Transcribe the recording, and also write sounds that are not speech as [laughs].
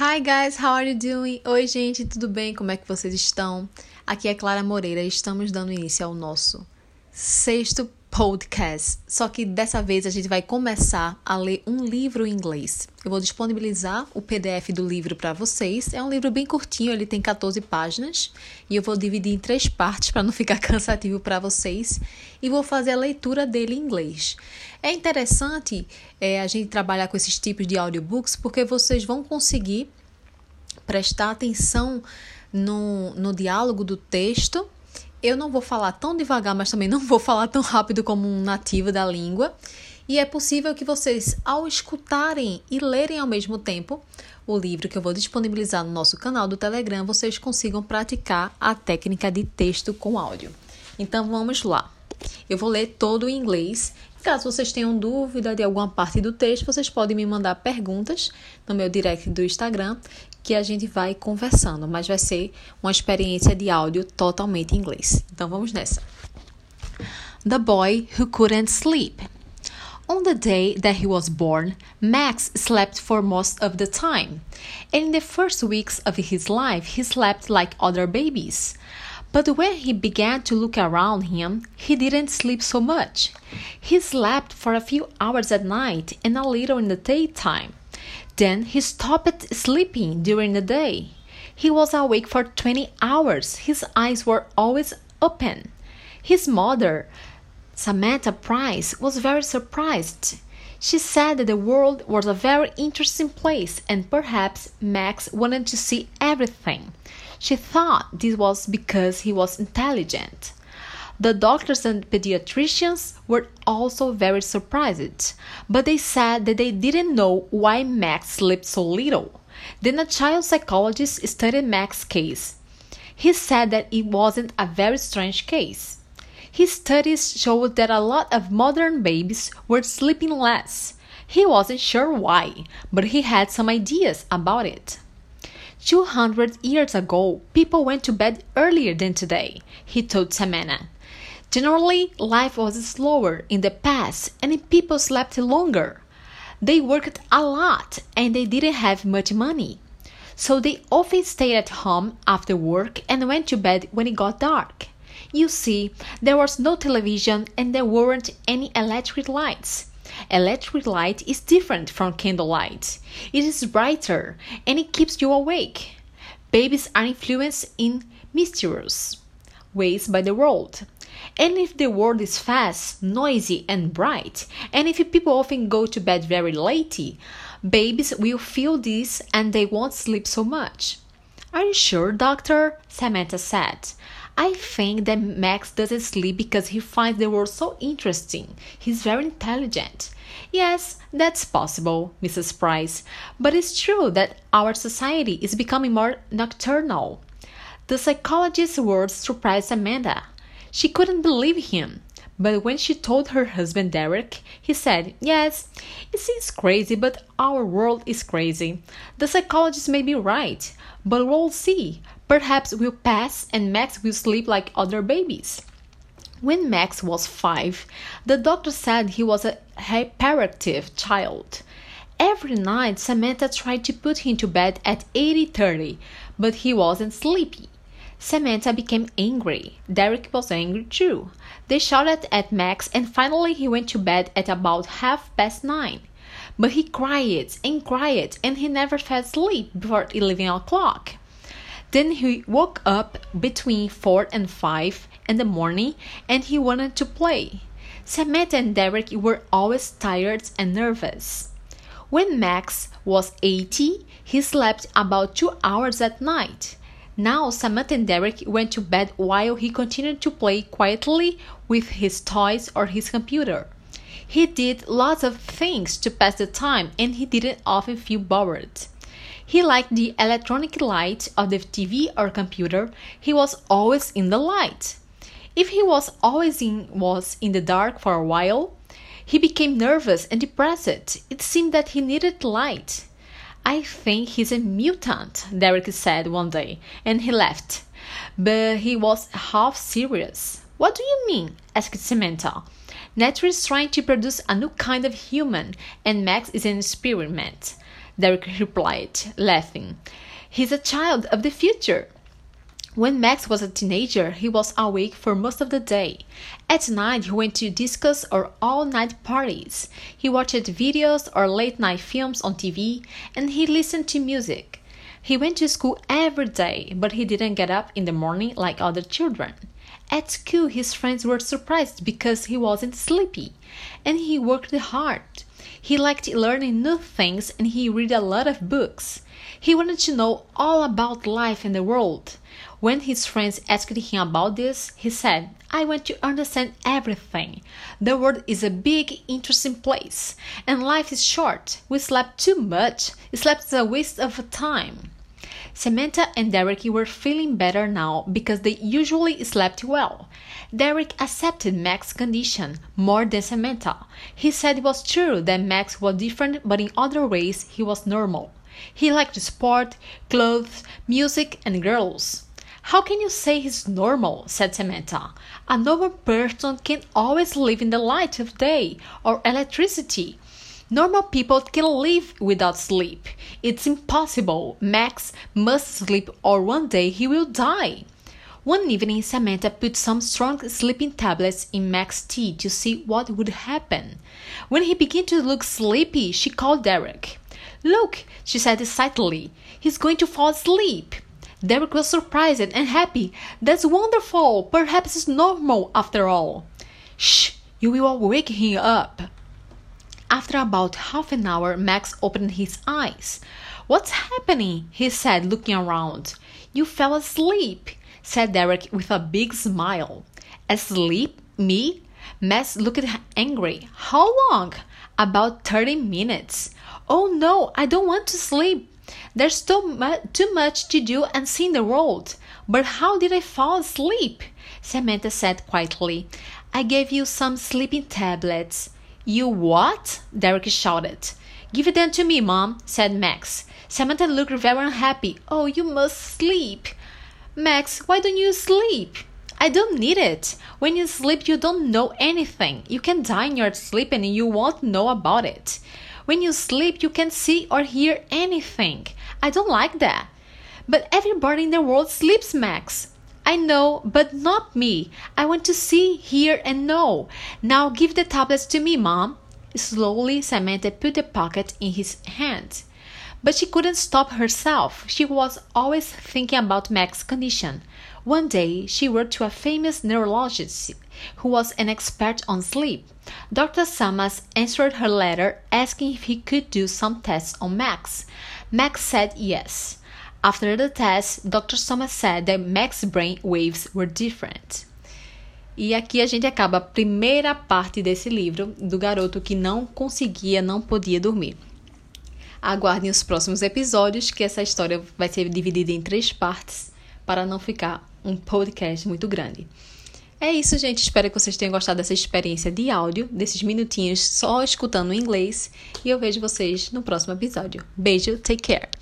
Hi guys, how are you doing? Oi gente, tudo bem? Como é que vocês estão? Aqui é Clara Moreira e estamos dando início ao nosso sexto podcast. Só que dessa vez a gente vai começar a ler um livro em inglês. Eu vou disponibilizar o PDF do livro para vocês. É um livro bem curtinho, ele tem 14 páginas e eu vou dividir em três partes para não ficar [laughs] cansativo para vocês e vou fazer a leitura dele em inglês. É interessante é, a gente trabalhar com esses tipos de audiobooks porque vocês vão conseguir prestar atenção no, no diálogo do texto eu não vou falar tão devagar, mas também não [laughs] vou falar tão rápido como um nativo da língua. E é possível que vocês, ao escutarem e lerem ao mesmo tempo o livro que eu vou disponibilizar no nosso canal do Telegram, vocês consigam praticar a técnica de texto com áudio. Então vamos lá. Eu vou ler todo em inglês. Caso vocês tenham dúvida de alguma parte do texto, vocês podem me mandar perguntas no meu direct do Instagram que a gente vai conversando, mas vai ser uma experiência de áudio totalmente em inglês. Então vamos nessa. The boy who couldn't sleep. On the day that he was born, Max slept for most of the time. And in the first weeks of his life, he slept like other babies. But when he began to look around him, he didn't sleep so much. He slept for a few hours at night and a little in the daytime. Then he stopped sleeping during the day. He was awake for 20 hours. His eyes were always open. His mother, Samantha Price, was very surprised. She said that the world was a very interesting place and perhaps Max wanted to see everything. She thought this was because he was intelligent. The doctors and pediatricians were also very surprised, but they said that they didn't know why Max slept so little. Then a child psychologist studied Max's case. He said that it wasn't a very strange case. His studies showed that a lot of modern babies were sleeping less. He wasn't sure why, but he had some ideas about it. 200 years ago, people went to bed earlier than today, he told Samantha. Generally, life was slower in the past and people slept longer. They worked a lot and they didn't have much money. So they often stayed at home after work and went to bed when it got dark. You see, there was no television and there weren't any electric lights. Electric light is different from candlelight. It is brighter and it keeps you awake. Babies are influenced in mysterious ways by the world. And if the world is fast, noisy, and bright, and if people often go to bed very late, babies will feel this and they won't sleep so much. Are you sure, doctor? Samantha said. I think that Max doesn't sleep because he finds the world so interesting. He's very intelligent. Yes, that's possible, Mrs. Price, but it's true that our society is becoming more nocturnal. The psychologist's words surprised Amanda. She couldn't believe him. But when she told her husband Derek, he said, Yes, it seems crazy, but our world is crazy. The psychologist may be right, but we'll see. Perhaps we'll pass and Max will sleep like other babies. When Max was five, the doctor said he was a hyperactive child. Every night, Samantha tried to put him to bed at 8:30, but he wasn't sleepy. Samantha became angry. Derek was angry too. They shouted at Max and finally he went to bed at about half past nine. But he cried and cried and he never fell asleep before 11 o'clock. Then he woke up between 4 and 5 in the morning and he wanted to play. Samantha and Derek were always tired and nervous. When Max was 80, he slept about two hours at night. Now Samantha and Derek went to bed while he continued to play quietly with his toys or his computer. He did lots of things to pass the time and he didn't often feel bored. He liked the electronic light of the TV or computer. He was always in the light. If he was always in was in the dark for a while, he became nervous and depressed. It seemed that he needed light. I think he's a mutant, Derek said one day, and he laughed. But he was half serious. What do you mean? asked Samantha. Nature is trying to produce a new kind of human, and Max is an experiment. Derek replied, laughing. He's a child of the future. When Max was a teenager, he was awake for most of the day. At night, he went to discos or all night parties. He watched videos or late night films on TV, and he listened to music. He went to school every day, but he didn't get up in the morning like other children. At school, his friends were surprised because he wasn't sleepy, and he worked hard. He liked learning new things and he read a lot of books. He wanted to know all about life and the world. When his friends asked him about this, he said, I want to understand everything. The world is a big, interesting place, and life is short. We slept too much. Slept is a waste of time. Samantha and Derek were feeling better now because they usually slept well. Derek accepted Max's condition more than Samantha. He said it was true that Max was different, but in other ways he was normal. He liked sport, clothes, music, and girls. How can you say he's normal? said Samantha. A normal person can always live in the light of day or electricity. Normal people can live without sleep. It's impossible. Max must sleep or one day he will die. One evening, Samantha put some strong sleeping tablets in Max's tea to see what would happen. When he began to look sleepy, she called Derek. Look, she said excitedly, he's going to fall asleep. Derek was surprised and happy. That's wonderful. Perhaps it's normal after all. Shh, you will wake him up. After about half an hour, Max opened his eyes. What's happening? he said, looking around. You fell asleep, said Derek with a big smile. Asleep? Me? Max looked angry. How long? About 30 minutes. Oh no, I don't want to sleep. There's too, mu- too much to do and see in the world. But how did I fall asleep? Samantha said quietly. I gave you some sleeping tablets. You what? Derek shouted. Give them to me, Mom, said Max. Samantha looked very unhappy. Oh, you must sleep. Max, why don't you sleep? I don't need it. When you sleep, you don't know anything. You can die in your sleep and you won't know about it. When you sleep, you can't see or hear anything. I don't like that. But everybody in the world sleeps, Max. I know, but not me. I want to see, hear, and know. Now give the tablets to me, Mom. Slowly, Samantha put the pocket in his hand. But she couldn't stop herself. She was always thinking about Max's condition. One day, she wrote to a famous neurologist who was an expert on sleep. Dr. Samas answered her letter asking if he could do some tests on Max. Max said yes. After the test, Dr. Samas said that Max's brain waves were different. E aqui a gente acaba a primeira parte desse livro do garoto que não conseguia, não podia dormir. Aguardem os próximos episódios, que essa história vai ser dividida em três partes para não ficar um podcast muito grande. É isso, gente. Espero que vocês tenham gostado dessa experiência de áudio, desses minutinhos só escutando em inglês. E eu vejo vocês no próximo episódio. Beijo, take care!